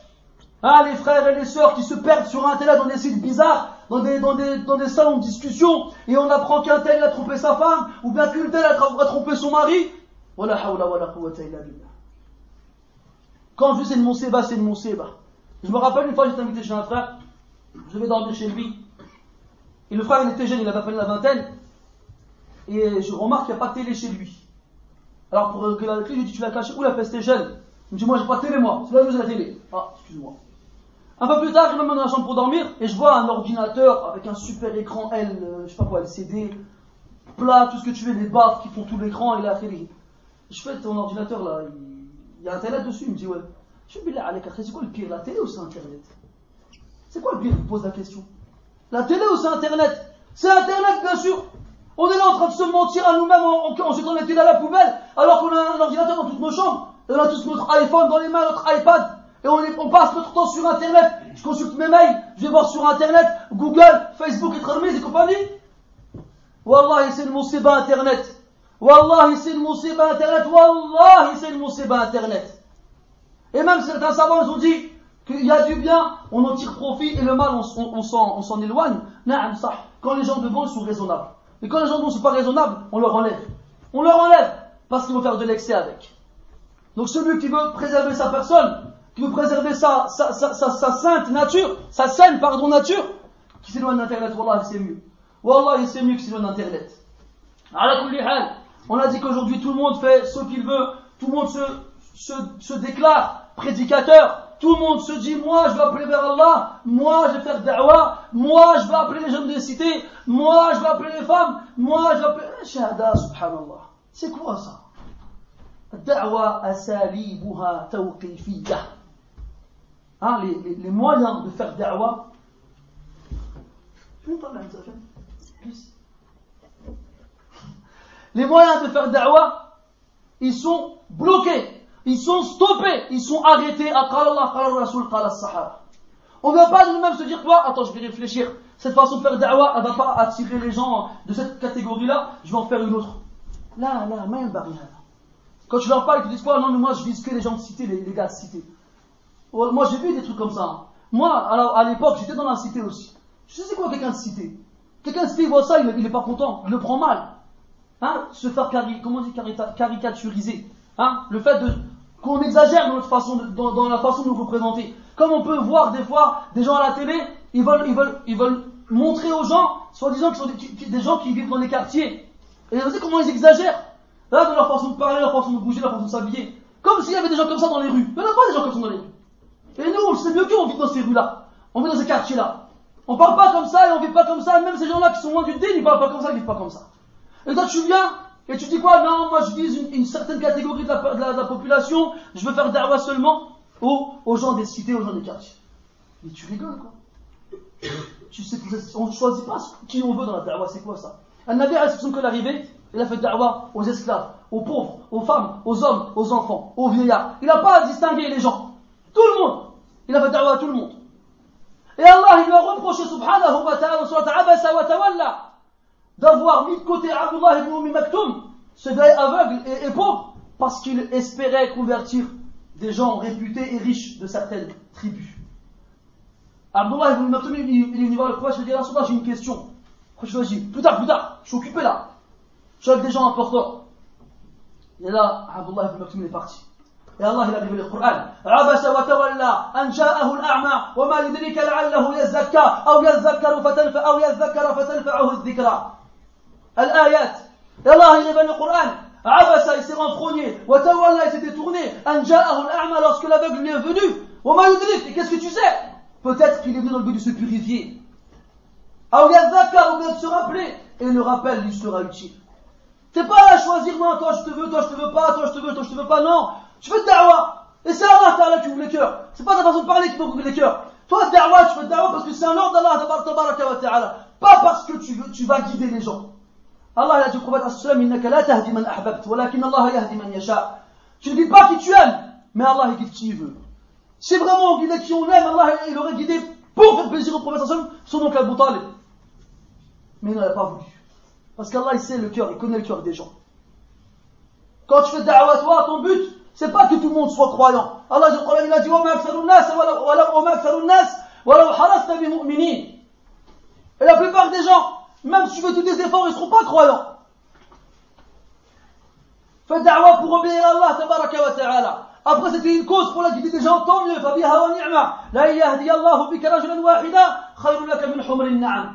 Ah, les frères et les sœurs qui se perdent sur Internet dans des sites bizarres, dans des, dans des, dans des salons de discussion, et on apprend qu'un tel a trompé sa femme, ou bien qu'une telle a trompé son mari. Wala hawla wala quwwata illa billah. Quand je dis c'est une monseba, c'est une monseba. Je me rappelle une fois, j'étais invité chez un frère, je vais dormir chez lui, et le frère il était jeune, il avait à peine la vingtaine, et je remarque qu'il n'y a pas de télé chez lui. Alors pour que la clé, je lui dis tu l'as caché où la peste jeune? Il me dit moi j'ai pas de télé moi, c'est là où la télé. Ah, excuse-moi. Un peu plus tard, je me mets dans la chambre pour dormir et je vois un ordinateur avec un super écran L, euh, je sais pas quoi, LCD, plat, tout ce que tu veux, des baffes qui font tout l'écran et la télé. Je fais ton ordinateur là, il y a internet dessus, il me dit ouais. Je suis là, c'est quoi le pire, la télé ou c'est internet? C'est quoi le pire Je pose la question? La télé ou c'est internet? C'est internet bien sûr On est là en train de se mentir à nous-mêmes en, en, jetant la télé à la poubelle alors qu'on a un ordinateur dans toutes nos chambres. Et on a tous notre iPhone dans les mains, notre iPad. Et on, passe notre temps sur Internet. Je consulte mes mails, je vais voir sur Internet, Google, Facebook et et compagnie. Wallahi, c'est le musiba Internet. Wallahi, c'est le musiba Internet. Wallahi, c'est le musiba Internet. Et même certains savants, ils ont dit qu'il y a du bien, on en tire profit, et le mal, on, s'en éloigne. Quand les gens de bon, ils sont raisonnables. Et quand les gens ne sont pas raisonnables, on leur enlève. On leur enlève, parce qu'ils vont faire de l'excès avec. Donc celui qui veut préserver sa personne, qui veut préserver sa, sa, sa, sa, sainte nature, sa saine, pardon, nature, qui s'éloigne d'Internet, Wallah, c'est mieux. Wallah, c'est mieux qui s'éloigne d'Internet. On a dit qu'aujourd'hui tout le monde fait ce qu'il veut, tout le monde se, déclare prédicateur, tout le monde se dit, moi je vais appeler vers Allah, moi je vais faire da'wah, moi je vais appeler les jeunes des cités, moi je vais appeler les femmes, moi je vais appeler... Shahada, subhanallah. C'est quoi ça? Da'wah asalibuha tawqifiyah. Hein, les, les, moyens de faire da'wah. Les moyens de faire da'wah, ils sont bloqués, ils sont stoppés, ils sont arrêtés à Allah, Rasul, Sahaba. On ne va pas nous-mêmes se dire quoi Attends, je vais réfléchir. Cette façon de faire da'wah, elle ne va pas attirer les gens de cette catégorie-là, je vais en faire une autre. Là, là, même rien. Quand tu leur parles, ils te disent quoi? Non, mais moi je vise que les gens de cité, les, les gars de cité. Moi, j'ai vu des trucs comme ça. Moi, alors, à l'époque, j'étais dans la cité aussi. Je sais quoi quelqu'un de cité. Quelqu'un de cité, il voit ça, il, n'est pas content, il le prend mal. Hein Se faire cari comment caricaturiser. Hein Le fait qu'on exagère dans, notre façon de, dans, la façon de nous représenter. Comme on peut voir des fois des gens à la télé, ils veulent, ils veulent, ils veulent montrer aux gens, soi-disant qu'ils sont des, des, gens qui vivent dans les quartiers. Et vous savez comment ils exagèrent? Là, dans leur façon de parler, leur façon de bouger, leur façon de s'habiller. Comme s'il y avait des gens comme ça dans les rues. Il n'y a pas des gens comme ça dans les rues. Et nous, c'est mieux qu'on vit dans ces rues-là. On vit dans ces quartiers-là. On parle pas comme ça et on vit pas comme ça. Même ces gens-là qui sont loin du dîne, ils parlent pas comme ça, ils vivent pas comme ça. Et toi, tu viens et tu dis quoi? Non, moi je vise une, certaine catégorie de la, population. Je veux faire da'wah seulement aux, gens des cités, aux gens des quartiers. Mais tu rigoles, quoi. Tu sais, on ne choisit pas qui on veut dans la da'wah, c'est quoi ça? Un navire, à l'exception que l'arrivée, il a fait da'wah aux esclaves, aux pauvres, aux femmes, aux hommes, aux enfants, aux vieillards. Il n'a pas à distinguer les gens. Tout le monde. Il a fait da'wah à tout le monde. Et Allah, il lui a reproché, subhanahu wa ta'ala, sur Abasa wa tawalla, d'avoir mis de côté Abdullah ibn Umi Maktoum, ce gars aveugle et, pauvre, parce qu'il espérait convertir des gens réputés et riches de certaines tribus. Abdullah ibn Maktoum, il, il est venu voir le prophète, il dit, Rasulallah, j'ai une question. Le prophète dit, plus tard, plus tard, je suis occupé là. Je suis avec des gens importants. Et là, Abdullah ibn Maktoum est parti. Et Allah, il a révélé le Coran. Abasa wa tawalla an ja'ahu al-a'ma wa ma yudrika la'allahu yazakka aw yazakkaru fatanfa aw yazakkara fatanfa'ahu adh-dhikra. Al-ayat. Et Allah, il révèle le Coran. Abasa, il s'est renfrogné. Wa tawalla, il s'est détourné. An al-a'ma lorsque l'aveugle est venu. Wa ma yudrik. Qu'est-ce que tu sais? Peut-être qu'il est venu dans de se purifier. Aw yazakkara ou bien se rappeler. Et le rappel lui sera utile. C'est pas à choisir, non, toi je te veux, toi je te veux pas, toi je te veux, toi je te veux pas, non. Tu fais da'wa. Et c'est Allah Ta'ala qui ouvre les cœurs. C'est pas ta façon de parler qui ouvre les cœurs. Toi, da'wa, tu fais da'wa parce que c'est un ordre d'Allah Ta'ala. Pas parce que tu, veux, tu vas guider les gens. Allah a dit au prophète innaka la tahdi man ahbabt, walakin Allah yahdi man yasha. Tu ne dis pas qui tu aimes, mais Allah guide qui il veut. Si vraiment on guidait qui on aime, Allah il aurait guidé pour faire plaisir au prophète son oncle Abu Talib. Mais il n'en a pas voulu. Parce qu'Allah il sait le cœur, il connaît le cœur des gens. Quand tu fais da'wa toi, ton but, c'est pas que tout le monde soit croyant. Allah, dans le Coran, il a dit, Et la plupart des gens, même si tu fais tous tes efforts, ils ne seront pas croyants. Fais da'wa pour obéir à Allah, tabaraka wa ta'ala. Après, c'était une cause pour laquelle des gens, tant mieux, fabiha wa ni'ma. La yahdi Allahu bika rajulan wahida, khayrun laka min humrin na'am.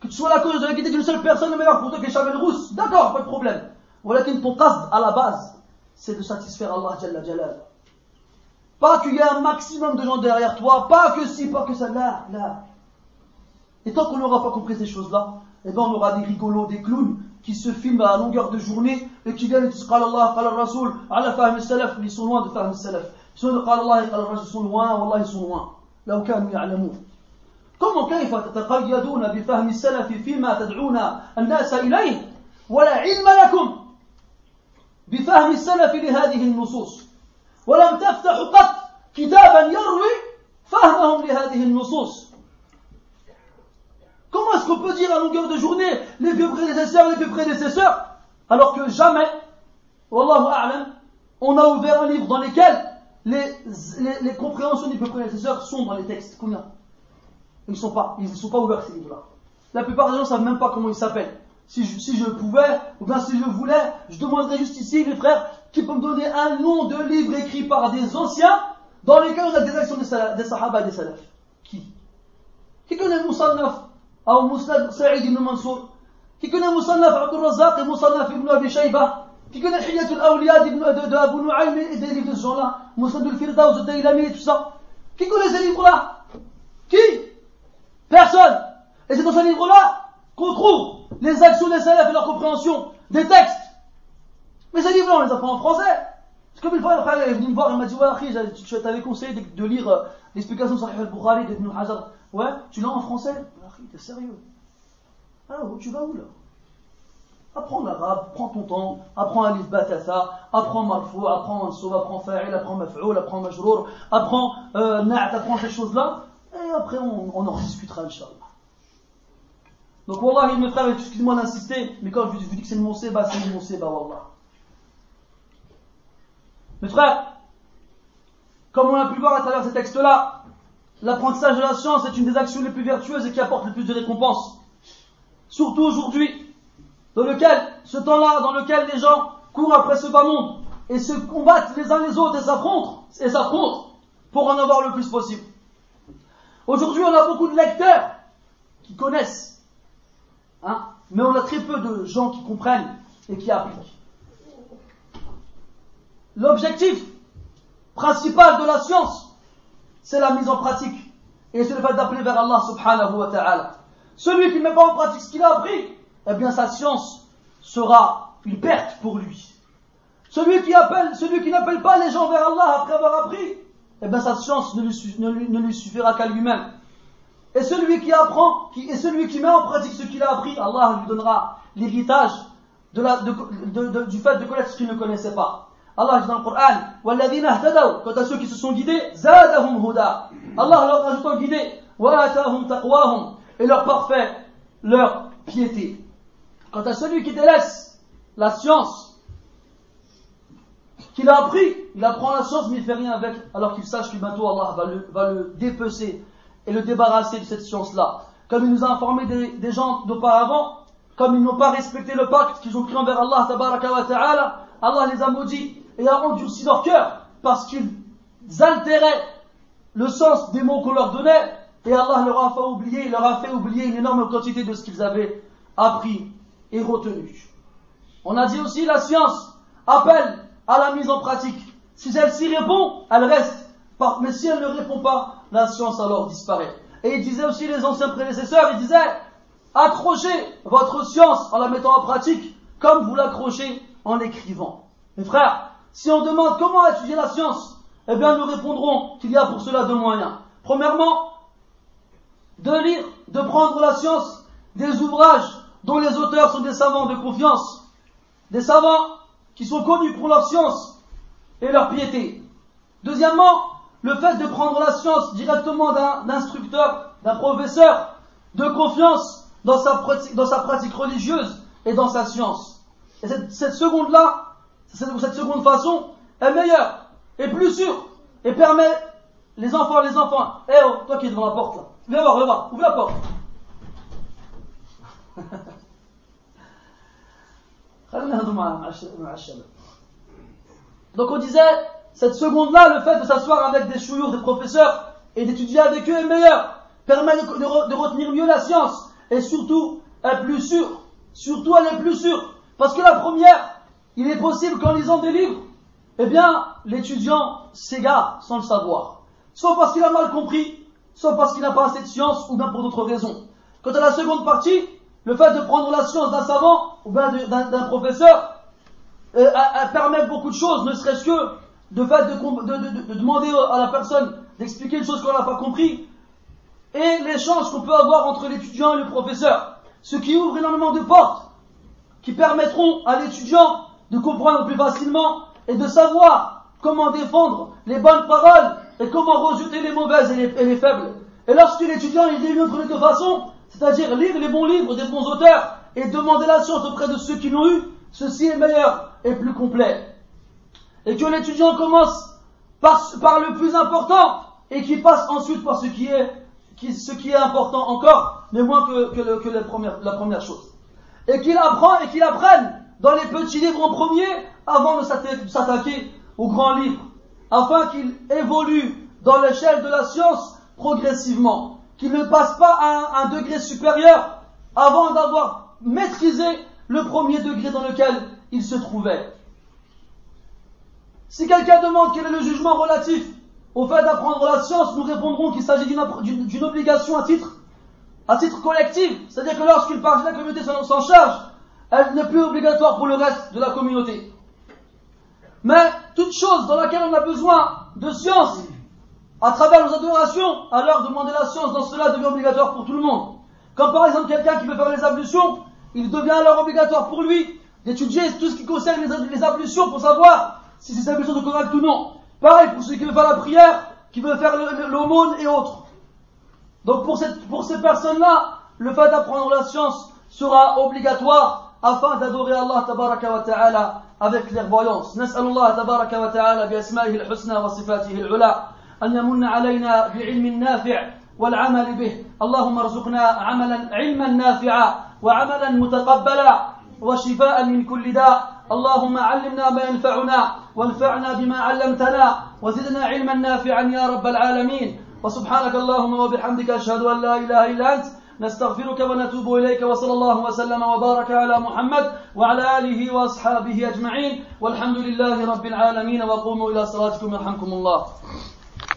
Que tu sois la cause de la guidée d'une seule personne, est meilleur pour toi que Chamel Rousse. D'accord, pas de problème. Voilà ton qasd à la base c'est de satisfaire Allah Jalla Jalal. Pas qu'il y ait un maximum de gens derrière toi, pas que si, pas que ça, là, là. Et tant qu'on n'aura pas compris ces choses-là, eh ben on aura des rigolos, des clowns qui se filment à longueur de journée et qui viennent et disent Qala Allah, Qala Rasul, ala fahm salaf, mais ils sont loin de fahm salaf. Ils sont de Qala Allah et Qala Rasul, ils sont loin, Wallah, ils sont loin. لو كانوا يعلمون كم كيف تتقيدون بفهم السلف فيما تدعون الناس إليه ولا علم لكم بفهم السلف لهذه النصوص ولم تفتحوا قط كتابا يروي فهمهم لهذه النصوص Comment est-ce qu'on peut dire à longueur de journée les vieux prédécesseurs, les vieux prédécesseurs, alors que jamais, Wallahu a'lam, on a ouvert un livre dans lequel les, les, compréhensions des vieux prédécesseurs sont dans les textes. Combien Ils ne sont pas, ils ne sont pas ouverts ces livres-là. La plupart des gens ne savent même pas comment ils s'appellent. Si je, pouvais, ou bien si je voulais, je demanderais juste ici, mes frères, qui peut me donner un nom de livre écrit par des anciens dans lesquels on a des actions des, des sahaba et des salaf. Qui? Qui connaît Moussannaf Ou ah, Moussad Saïd ibn Mansour. Qui connaît Moussannaf Abdul Razak et ibn Abi Shayba? Qui connaît Hiyatul Awliya de, de, de Abu Nu'aym et des livres de ce genre-là? Moussad al-Firdaus, al-Dailami et tout ça. Qui connaît ces livres-là? Qui? Personne. Et c'est dans ce livre-là qu'on trouve les actions des salafs et leur compréhension des textes. Mais ces livres-là on les apprend en français. Parce que une fois le frère est venu me voir il m'a dit ouais tu t'avais conseillé de, lire euh, l'explication Sahih al-Bukhari d'Ibn Hajar ouais tu l'as en français? T'es sérieux? Alors, tu vas où là? Apprends l'arabe, prends ton temps, apprends Alif Batasa, apprends Marfou, apprends Mansou, apprends Fa'il, apprends Maf'oul, apprends Majrour, apprends euh, Na'at, apprends ces choses-là, et après on, on en discutera, Inch'Allah. Donc, Wallah, mes frères, excusez-moi d'insister, mais quand je vous dis que c'est mon séba, c'est mon séba, Wallah. Mes frères, comme on a pu voir à travers ces textes-là, l'apprentissage de la science est une des actions les plus vertueuses et qui apporte le plus de récompenses. Surtout aujourd'hui, dans lequel, ce temps-là, dans lequel les gens courent après ce bas monde et se combattent les uns les autres et s'affrontent, et s'affrontent pour en avoir le plus possible. Aujourd'hui, on a beaucoup de lecteurs qui connaissent, hein, mais on a très peu de gens qui comprennent et qui appliquent. L'objectif principal de la science, c'est la mise en pratique. Et c'est le fait d'appeler vers Allah subhanahu wa ta'ala. Celui qui ne met pas en pratique ce qu'il a appris, eh bien sa science sera une perte pour lui. Celui qui appelle, celui qui n'appelle pas les gens vers Allah après avoir appris, eh bien sa science ne lui, suffira qu'à lui-même. Et celui qui apprend, et celui qui met en pratique ce qu'il a appris, Allah lui donnera l'héritage du fait de connaître ce qu'il ne connaissait pas. Allah dit dans le Coran, quant à ceux qui se sont guidés. Allah leur rajoute en guidé, et leur parfait, leur piété. Quant à celui qui délaisse la science, qu'il a appris, il apprend la science mais il ne fait rien avec, alors qu'il sache que bientôt Allah va le, va le dépecer et le débarrasser de cette science-là. Comme il nous a informé des, gens d'auparavant, comme ils n'ont pas respecté le pacte qu'ils ont pris envers Allah, Allah les a maudits et a endurci leur cœur parce qu'ils altéraient le sens des mots qu'on leur donnait et Allah leur a fait oublier, leur a fait oublier une énorme quantité de ce qu'ils avaient appris et retenu. On a dit aussi la science appelle à la mise en pratique. Si celle-ci répond, elle reste. Mais si elle ne répond pas, la science alors disparaît. Et il disait aussi les anciens prédécesseurs, il disait accrochez votre science en la mettant en pratique comme vous l'accrochez en l'écrivant. Mes frères, si on demande comment étudier la science, eh bien nous répondrons qu'il y a pour cela deux moyens. Premièrement, de lire, de prendre la science des ouvrages dont les auteurs sont des savants de confiance, des savants qui sont connus pour leur science et leur piété. Deuxièmement, le fait de prendre la science directement d'un instructeur, d'un professeur de confiance dans sa, pratique, religieuse et dans sa science. Et cette, seconde-là, cette, cette seconde façon est meilleure, est plus sûre, et permet les enfants, les enfants, eh oh, toi qui es devant la porte là, viens voir, viens voir, ouvre la porte. Donc on disait, cette seconde-là, le fait de s'asseoir avec des chouyours, des professeurs, et d'étudier avec eux est meilleur, permet de, retenir mieux la science, et surtout est plus sûr. Surtout elle est plus sûre. Parce que la première, il est possible qu'en lisant des livres, eh bien, l'étudiant s'égare sans le savoir. Soit parce qu'il a mal compris, soit parce qu'il n'a pas assez de science, ou bien pour d'autres raisons. Quant à la seconde partie, le fait de prendre la science d'un savant ou bien d'un professeur euh, permet beaucoup de choses, ne serait-ce que de fait de, de, demander à la personne d'expliquer une chose qu'on n'a pas compris, et l'échange qu'on peut avoir entre l'étudiant et le professeur, ce qui ouvre énormément de portes qui permettront à l'étudiant de comprendre plus facilement et de savoir comment défendre les bonnes paroles et comment rejeter les mauvaises et les, faibles. Et lorsque l'étudiant il dévie entre les deux façons, c'est-à-dire lire les bons livres des bons auteurs et demander la science auprès de ceux qui l'ont eu, ceci est meilleur et plus complet. Et que l'étudiant commence par, le plus important et qu'il passe ensuite par ce qui est, important encore, mais moins que, la première chose. Et qu'il apprend et qu'il apprenne dans les petits livres en premier avant de s'attaquer aux grands livres, afin qu'il évolue dans l'échelle de la science progressivement qu'il ne passe pas à un, degré supérieur avant d'avoir maîtrisé le premier degré dans lequel il se trouvait. Si quelqu'un demande quel est le jugement relatif au fait d'apprendre la science, nous répondrons qu'il s'agit d'une obligation à titre, collectif. C'est-à-dire que lorsqu'une partie de la communauté s'en charge, elle n'est plus obligatoire pour le reste de la communauté. Mais toute chose dans laquelle on a besoin de science, à travers nos adorations, alors demander la science dans cela devient obligatoire pour tout le monde. Comme par exemple quelqu'un qui veut faire les ablutions, il devient alors obligatoire pour lui d'étudier tout ce qui concerne les, ablutions pour savoir si ces ablutions sont correctes ou non. Pareil pour ceux qui veulent faire la prière, qui veulent faire l'aumône et autres. Donc pour, cette, pour ces personnes-là, le fait d'apprendre la science sera obligatoire afin d'adorer Allah tabaraka wa ta'ala avec clairvoyance. نسأل الله تبارك وتعالى بأسمائه الحسنى وصفاته العلى أن يمن علينا بعلم نافع والعمل به اللهم ارزقنا عملا علما نافعا وعملا متقبلا وشفاء من كل داء اللهم علمنا ما ينفعنا وانفعنا بما علمتنا وزدنا علما نافعا يا رب العالمين. وسبحانك اللهم وبحمدك أشهد أن لا إله إلا أنت. نستغفرك ونتوب إليك وصلى الله وسلم وبارك على محمد وعلى آله وأصحابه أجمعين. والحمد لله رب العالمين. وقوموا إلى صلاتكم يرحمكم الله.